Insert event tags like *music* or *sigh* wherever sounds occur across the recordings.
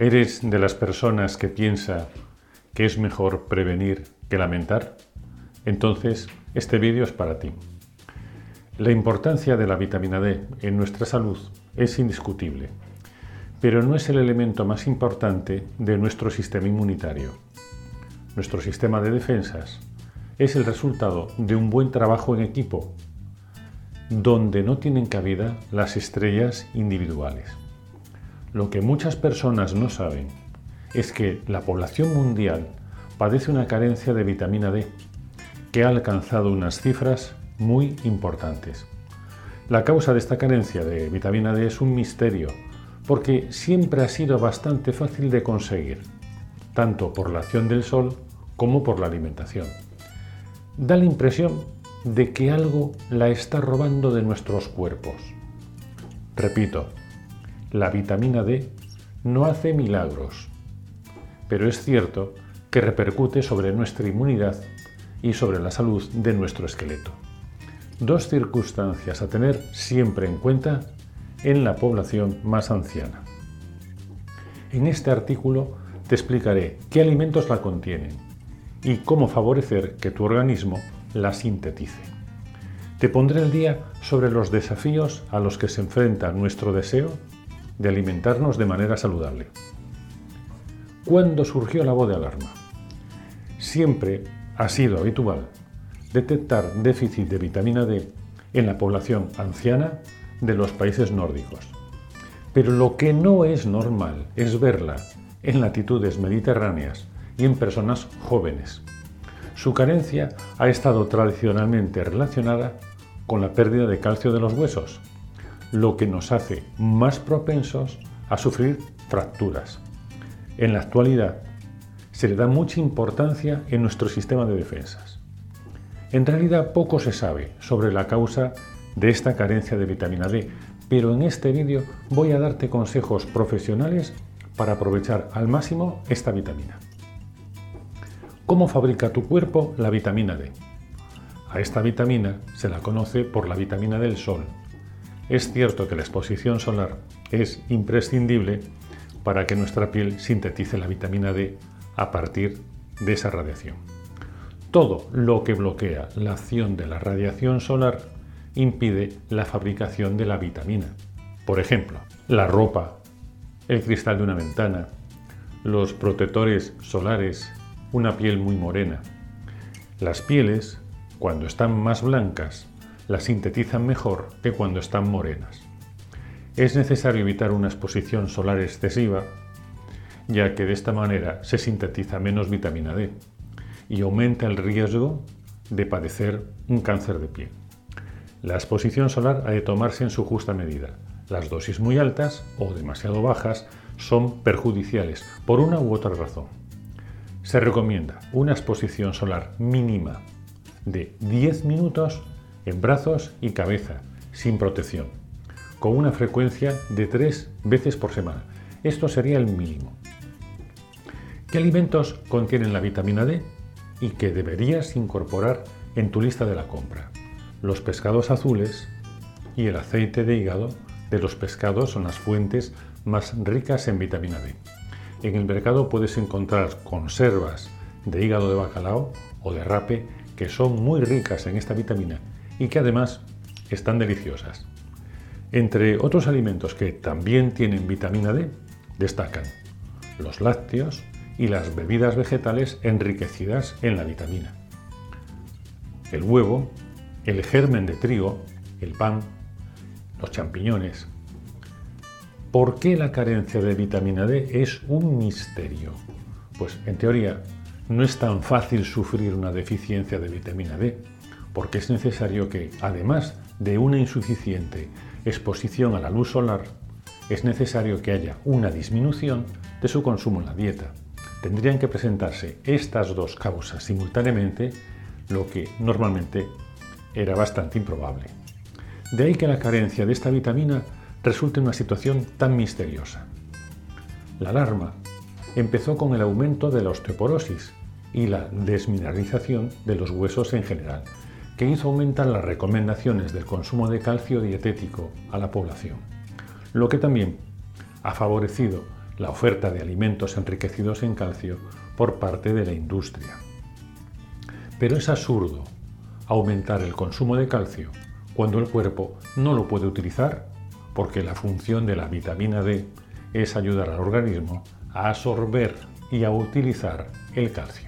¿Eres de las personas que piensa que es mejor prevenir que lamentar? Entonces, este vídeo es para ti. La importancia de la vitamina D en nuestra salud es indiscutible, pero no es el elemento más importante de nuestro sistema inmunitario. Nuestro sistema de defensas es el resultado de un buen trabajo en equipo, donde no tienen cabida las estrellas individuales. Lo que muchas personas no saben es que la población mundial padece una carencia de vitamina D que ha alcanzado unas cifras muy importantes. La causa de esta carencia de vitamina D es un misterio porque siempre ha sido bastante fácil de conseguir, tanto por la acción del sol como por la alimentación. Da la impresión de que algo la está robando de nuestros cuerpos. Repito, la vitamina D no hace milagros, pero es cierto que repercute sobre nuestra inmunidad y sobre la salud de nuestro esqueleto. Dos circunstancias a tener siempre en cuenta en la población más anciana. En este artículo te explicaré qué alimentos la contienen y cómo favorecer que tu organismo la sintetice. Te pondré el día sobre los desafíos a los que se enfrenta nuestro deseo de alimentarnos de manera saludable. ¿Cuándo surgió la voz de alarma? Siempre ha sido habitual detectar déficit de vitamina D en la población anciana de los países nórdicos. Pero lo que no es normal es verla en latitudes mediterráneas y en personas jóvenes. Su carencia ha estado tradicionalmente relacionada con la pérdida de calcio de los huesos, lo que nos hace más propensos a sufrir fracturas. En la actualidad se le da mucha importancia en nuestro sistema de defensas. En realidad poco se sabe sobre la causa de esta carencia de vitamina D, pero en este vídeo voy a darte consejos profesionales para aprovechar al máximo esta vitamina. ¿Cómo fabrica tu cuerpo la vitamina D? A esta vitamina se la conoce por la vitamina del sol, es cierto que la exposición solar es imprescindible para que nuestra piel sintetice la vitamina D a partir de esa radiación. Todo lo que bloquea la acción de la radiación solar impide la fabricación de la vitamina. Por ejemplo, la ropa, el cristal de una ventana, los protectores solares, una piel muy morena. Las pieles, cuando están más blancas, la sintetizan mejor que cuando están morenas. Es necesario evitar una exposición solar excesiva, ya que de esta manera se sintetiza menos vitamina D y aumenta el riesgo de padecer un cáncer de piel. La exposición solar ha de tomarse en su justa medida. Las dosis muy altas o demasiado bajas son perjudiciales por una u otra razón. Se recomienda una exposición solar mínima de 10 minutos en brazos y cabeza, sin protección, con una frecuencia de tres veces por semana. Esto sería el mínimo. ¿Qué alimentos contienen la vitamina D y que deberías incorporar en tu lista de la compra? Los pescados azules y el aceite de hígado de los pescados son las fuentes más ricas en vitamina D. En el mercado puedes encontrar conservas de hígado de bacalao o de rape que son muy ricas en esta vitamina y que además están deliciosas. Entre otros alimentos que también tienen vitamina D, destacan los lácteos y las bebidas vegetales enriquecidas en la vitamina. El huevo, el germen de trigo, el pan, los champiñones. ¿Por qué la carencia de vitamina D es un misterio? Pues en teoría no es tan fácil sufrir una deficiencia de vitamina D porque es necesario que, además de una insuficiente exposición a la luz solar, es necesario que haya una disminución de su consumo en la dieta. tendrían que presentarse estas dos causas simultáneamente, lo que normalmente era bastante improbable. De ahí que la carencia de esta vitamina resulte una situación tan misteriosa. La alarma empezó con el aumento de la osteoporosis y la desmineralización de los huesos en general, que hizo aumentar las recomendaciones del consumo de calcio dietético a la población, lo que también ha favorecido la oferta de alimentos enriquecidos en calcio por parte de la industria. Pero es absurdo aumentar el consumo de calcio cuando el cuerpo no lo puede utilizar porque la función de la vitamina D es ayudar al organismo a absorber y a utilizar el calcio.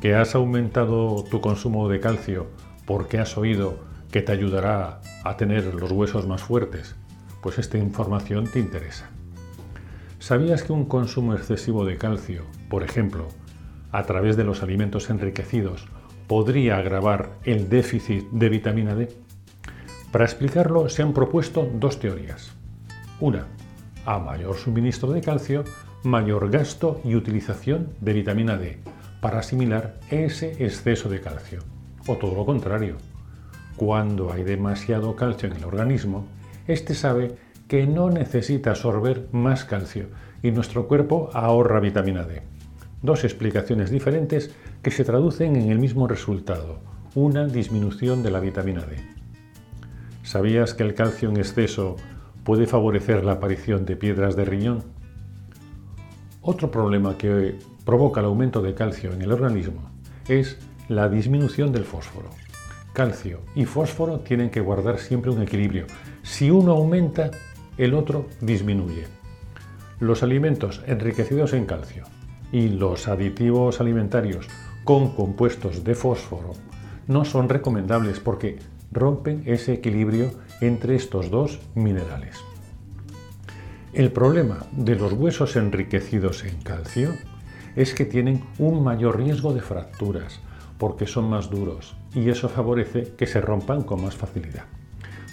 ¿Que has aumentado tu consumo de calcio porque has oído que te ayudará a tener los huesos más fuertes? Pues esta información te interesa. ¿Sabías que un consumo excesivo de calcio, por ejemplo, a través de los alimentos enriquecidos, podría agravar el déficit de vitamina D? Para explicarlo se han propuesto dos teorías. Una, a mayor suministro de calcio, mayor gasto y utilización de vitamina D para asimilar ese exceso de calcio. O todo lo contrario, cuando hay demasiado calcio en el organismo, éste sabe que no necesita absorber más calcio y nuestro cuerpo ahorra vitamina D. Dos explicaciones diferentes que se traducen en el mismo resultado, una disminución de la vitamina D. ¿Sabías que el calcio en exceso puede favorecer la aparición de piedras de riñón? Otro problema que provoca el aumento de calcio en el organismo es la disminución del fósforo. Calcio y fósforo tienen que guardar siempre un equilibrio. Si uno aumenta, el otro disminuye. Los alimentos enriquecidos en calcio y los aditivos alimentarios con compuestos de fósforo no son recomendables porque rompen ese equilibrio entre estos dos minerales. El problema de los huesos enriquecidos en calcio es que tienen un mayor riesgo de fracturas porque son más duros y eso favorece que se rompan con más facilidad.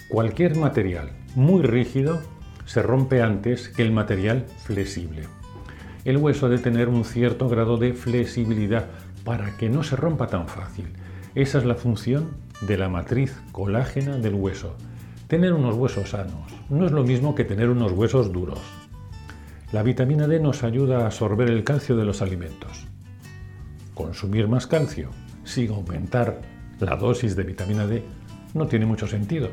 Cualquier material muy rígido se rompe antes que el material flexible. El hueso debe tener un cierto grado de flexibilidad para que no se rompa tan fácil. Esa es la función de la matriz colágena del hueso. Tener unos huesos sanos no es lo mismo que tener unos huesos duros. La vitamina D nos ayuda a absorber el calcio de los alimentos. Consumir más calcio sin aumentar la dosis de vitamina D no tiene mucho sentido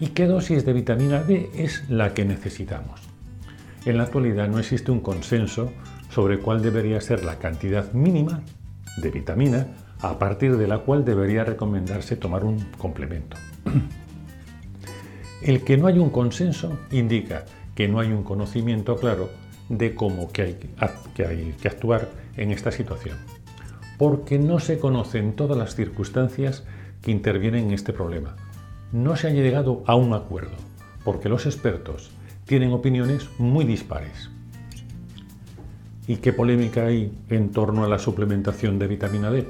y qué dosis de vitamina D es la que necesitamos. En la actualidad no existe un consenso sobre cuál debería ser la cantidad mínima de vitamina a partir de la cual debería recomendarse tomar un complemento. *clears throat* El que no hay un consenso indica que no hay un conocimiento claro de cómo que hay, que hay que actuar en esta situación, porque no se conocen todas las circunstancias que intervienen en este problema no se ha llegado a un acuerdo, porque los expertos tienen opiniones muy dispares. ¿Y qué polémica hay en torno a la suplementación de vitamina D?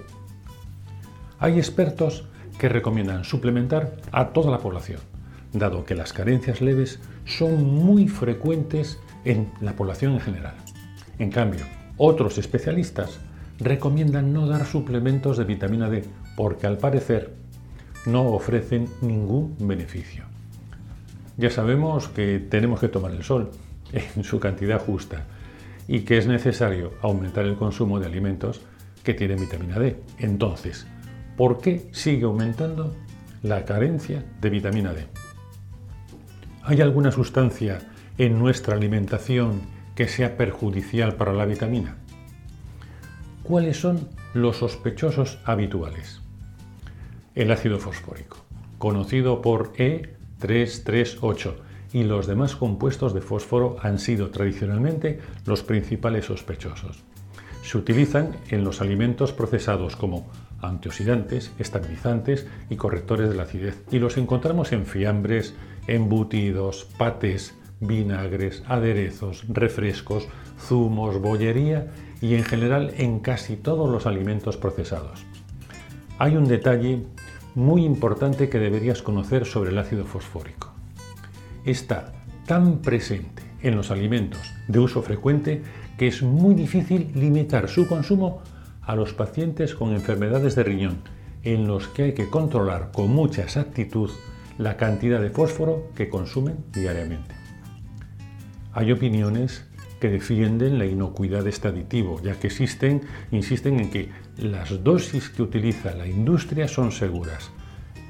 Hay expertos que recomiendan suplementar a toda la población, dado que las carencias leves son muy frecuentes en la población en general. En cambio, otros especialistas recomiendan no dar suplementos de vitamina D porque al parecer no ofrecen ningún beneficio. Ya sabemos que tenemos que tomar el sol *laughs* en su cantidad justa y que es necesario aumentar el consumo de alimentos que tienen vitamina D. Entonces, ¿por qué sigue aumentando la carencia de vitamina D? ¿Hay alguna sustancia en nuestra alimentación que sea perjudicial para la vitamina? ¿Cuáles son los sospechosos habituales? el ácido fosfórico, conocido por E338, y los demás compuestos de fósforo han sido tradicionalmente los principales sospechosos. Se utilizan en los alimentos procesados como antioxidantes, estabilizantes y correctores de la acidez y los encontramos en fiambres, embutidos, patés, vinagres, aderezos, refrescos, zumos, bollería y en general en casi todos los alimentos procesados. Hay un detalle muy importante que deberías conocer sobre el ácido fosfórico. Está tan presente en los alimentos de uso frecuente que es muy difícil limitar su consumo a los pacientes con enfermedades de riñón, en los que hay que controlar con mucha exactitud la cantidad de fósforo que consumen diariamente. Hay opiniones que defienden la inocuidad de este aditivo, ya que existen, insisten en que las dosis que utiliza la industria son seguras.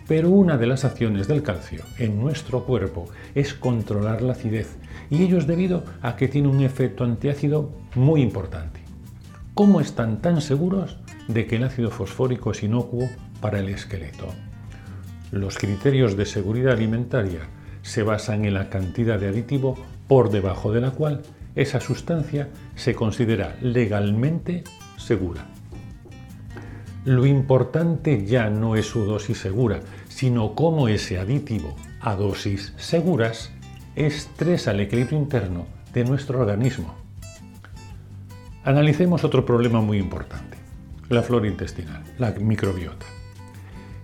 Pero una de las acciones del calcio en nuestro cuerpo es controlar la acidez, y ello es debido a que tiene un efecto antiácido muy importante. ¿Cómo están tan seguros de que el ácido fosfórico es inocuo para el esqueleto? Los criterios de seguridad alimentaria se basan en la cantidad de aditivo por debajo de la cual esa sustancia se considera legalmente segura. Lo importante ya no es su dosis segura, sino cómo ese aditivo a dosis seguras estresa el equilibrio interno de nuestro organismo. Analicemos otro problema muy importante, la flora intestinal, la microbiota.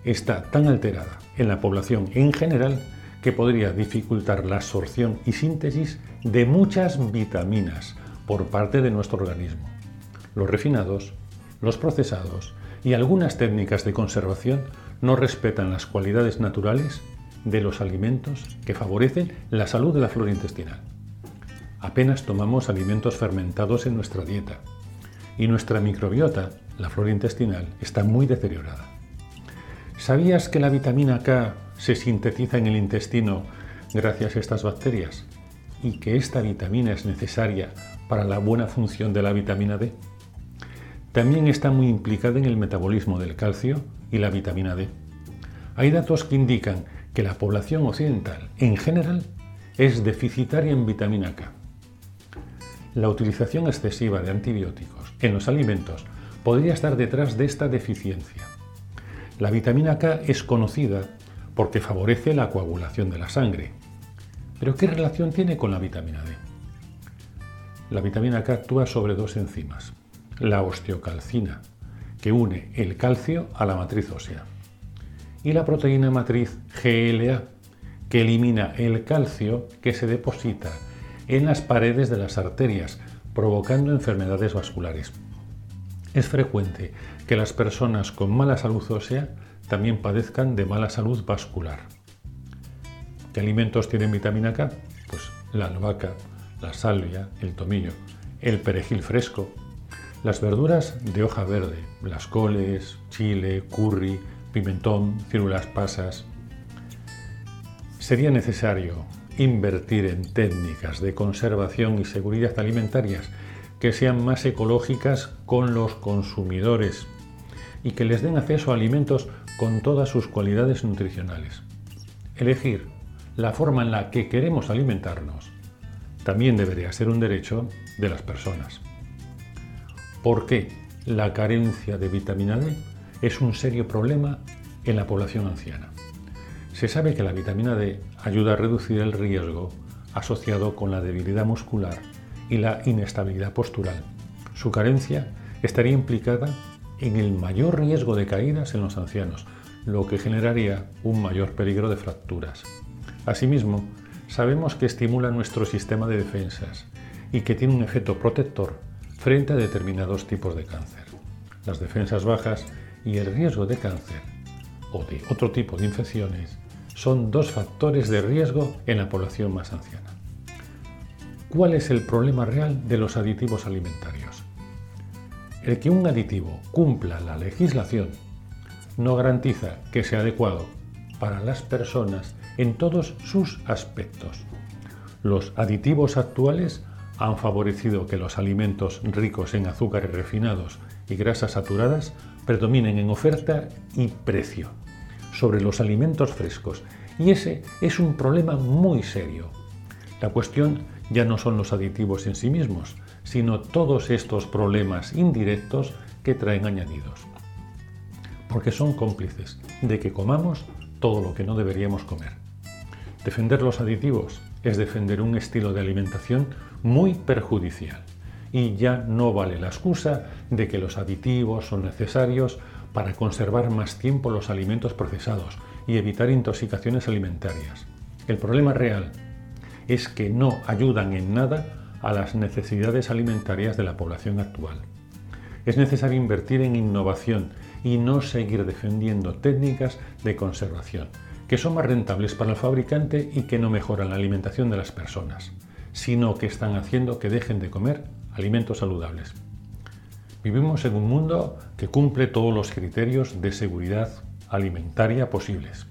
Está tan alterada en la población en general que podría dificultar la absorción y síntesis de muchas vitaminas por parte de nuestro organismo. Los refinados, los procesados y algunas técnicas de conservación no respetan las cualidades naturales de los alimentos que favorecen la salud de la flora intestinal. Apenas tomamos alimentos fermentados en nuestra dieta y nuestra microbiota, la flora intestinal, está muy deteriorada. ¿Sabías que la vitamina K se sintetiza en el intestino gracias a estas bacterias y que esta vitamina es necesaria para la buena función de la vitamina D. También está muy implicada en el metabolismo del calcio y la vitamina D. Hay datos que indican que la población occidental en general es deficitaria en vitamina K. La utilización excesiva de antibióticos en los alimentos podría estar detrás de esta deficiencia. La vitamina K es conocida porque favorece la coagulación de la sangre. Pero ¿qué relación tiene con la vitamina D? La vitamina K actúa sobre dos enzimas, la osteocalcina, que une el calcio a la matriz ósea, y la proteína matriz GLA, que elimina el calcio que se deposita en las paredes de las arterias, provocando enfermedades vasculares. Es frecuente que las personas con mala salud ósea también padezcan de mala salud vascular. ¿Qué alimentos tienen vitamina K? Pues la albahaca, la salvia, el tomillo, el perejil fresco, las verduras de hoja verde, las coles, chile, curry, pimentón, células pasas. Sería necesario invertir en técnicas de conservación y seguridad alimentarias que sean más ecológicas con los consumidores y que les den acceso a alimentos con todas sus cualidades nutricionales. Elegir la forma en la que queremos alimentarnos también debería ser un derecho de las personas. ¿Por qué la carencia de vitamina D es un serio problema en la población anciana? Se sabe que la vitamina D ayuda a reducir el riesgo asociado con la debilidad muscular y la inestabilidad postural. Su carencia estaría implicada en el mayor riesgo de caídas en los ancianos, lo que generaría un mayor peligro de fracturas. Asimismo, sabemos que estimula nuestro sistema de defensas y que tiene un efecto protector frente a determinados tipos de cáncer. Las defensas bajas y el riesgo de cáncer o de otro tipo de infecciones son dos factores de riesgo en la población más anciana. ¿Cuál es el problema real de los aditivos alimentarios? El que un aditivo cumpla la legislación no garantiza que sea adecuado para las personas en todos sus aspectos. Los aditivos actuales han favorecido que los alimentos ricos en azúcares refinados y grasas saturadas predominen en oferta y precio sobre los alimentos frescos y ese es un problema muy serio. La cuestión ya no son los aditivos en sí mismos, sino todos estos problemas indirectos que traen añadidos. Porque son cómplices de que comamos todo lo que no deberíamos comer. Defender los aditivos es defender un estilo de alimentación muy perjudicial. Y ya no vale la excusa de que los aditivos son necesarios para conservar más tiempo los alimentos procesados y evitar intoxicaciones alimentarias. El problema real es que no ayudan en nada a las necesidades alimentarias de la población actual. Es necesario invertir en innovación y no seguir defendiendo técnicas de conservación, que son más rentables para el fabricante y que no mejoran la alimentación de las personas, sino que están haciendo que dejen de comer alimentos saludables. Vivimos en un mundo que cumple todos los criterios de seguridad alimentaria posibles.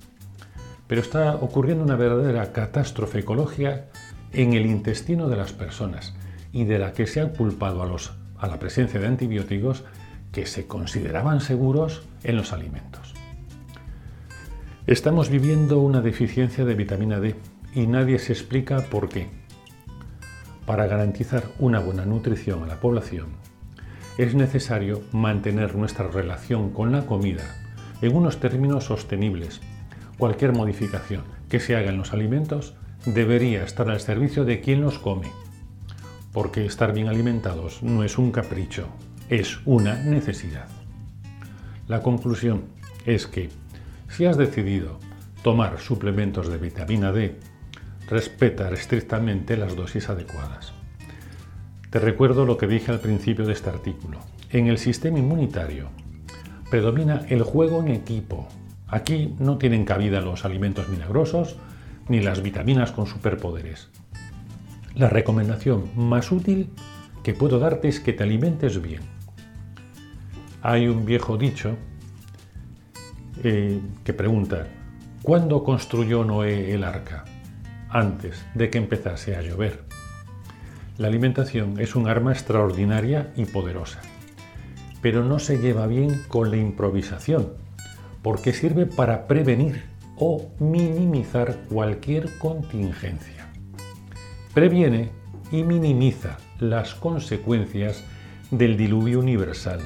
Pero está ocurriendo una verdadera catástrofe ecológica en el intestino de las personas y de la que se ha culpado a, a la presencia de antibióticos que se consideraban seguros en los alimentos. Estamos viviendo una deficiencia de vitamina D y nadie se explica por qué. Para garantizar una buena nutrición a la población, es necesario mantener nuestra relación con la comida en unos términos sostenibles. Cualquier modificación que se haga en los alimentos debería estar al servicio de quien los come, porque estar bien alimentados no es un capricho, es una necesidad. La conclusión es que si has decidido tomar suplementos de vitamina D, respeta estrictamente las dosis adecuadas. Te recuerdo lo que dije al principio de este artículo. En el sistema inmunitario predomina el juego en equipo. Aquí no tienen cabida los alimentos milagrosos ni las vitaminas con superpoderes. La recomendación más útil que puedo darte es que te alimentes bien. Hay un viejo dicho eh, que pregunta, ¿cuándo construyó Noé el arca? Antes de que empezase a llover. La alimentación es un arma extraordinaria y poderosa, pero no se lleva bien con la improvisación, porque sirve para prevenir o minimizar cualquier contingencia. Previene y minimiza las consecuencias del diluvio universal,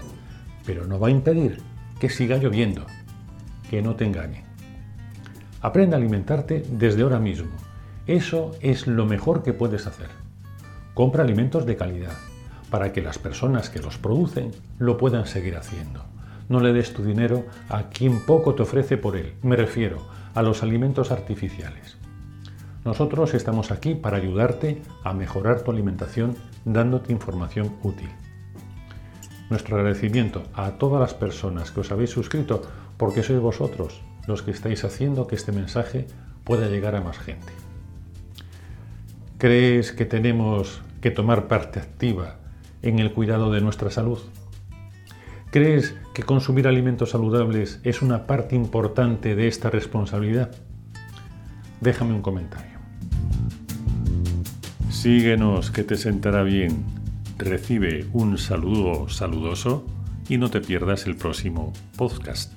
pero no va a impedir que siga lloviendo que no te engañe. Aprende a alimentarte desde ahora mismo. Eso es lo mejor que puedes hacer. Compra alimentos de calidad para que las personas que los producen lo puedan seguir haciendo. No le des tu dinero a quien poco te ofrece por él. Me refiero a los alimentos artificiales. Nosotros estamos aquí para ayudarte a mejorar tu alimentación dándote información útil. Nuestro agradecimiento a todas las personas que os habéis suscrito porque sois vosotros los que estáis haciendo que este mensaje pueda llegar a más gente. ¿Crees que tenemos que tomar parte activa en el cuidado de nuestra salud? ¿Crees que consumir alimentos saludables es una parte importante de esta responsabilidad? Déjame un comentario. Síguenos que te sentará bien. Recibe un saludo saludoso y no te pierdas el próximo podcast.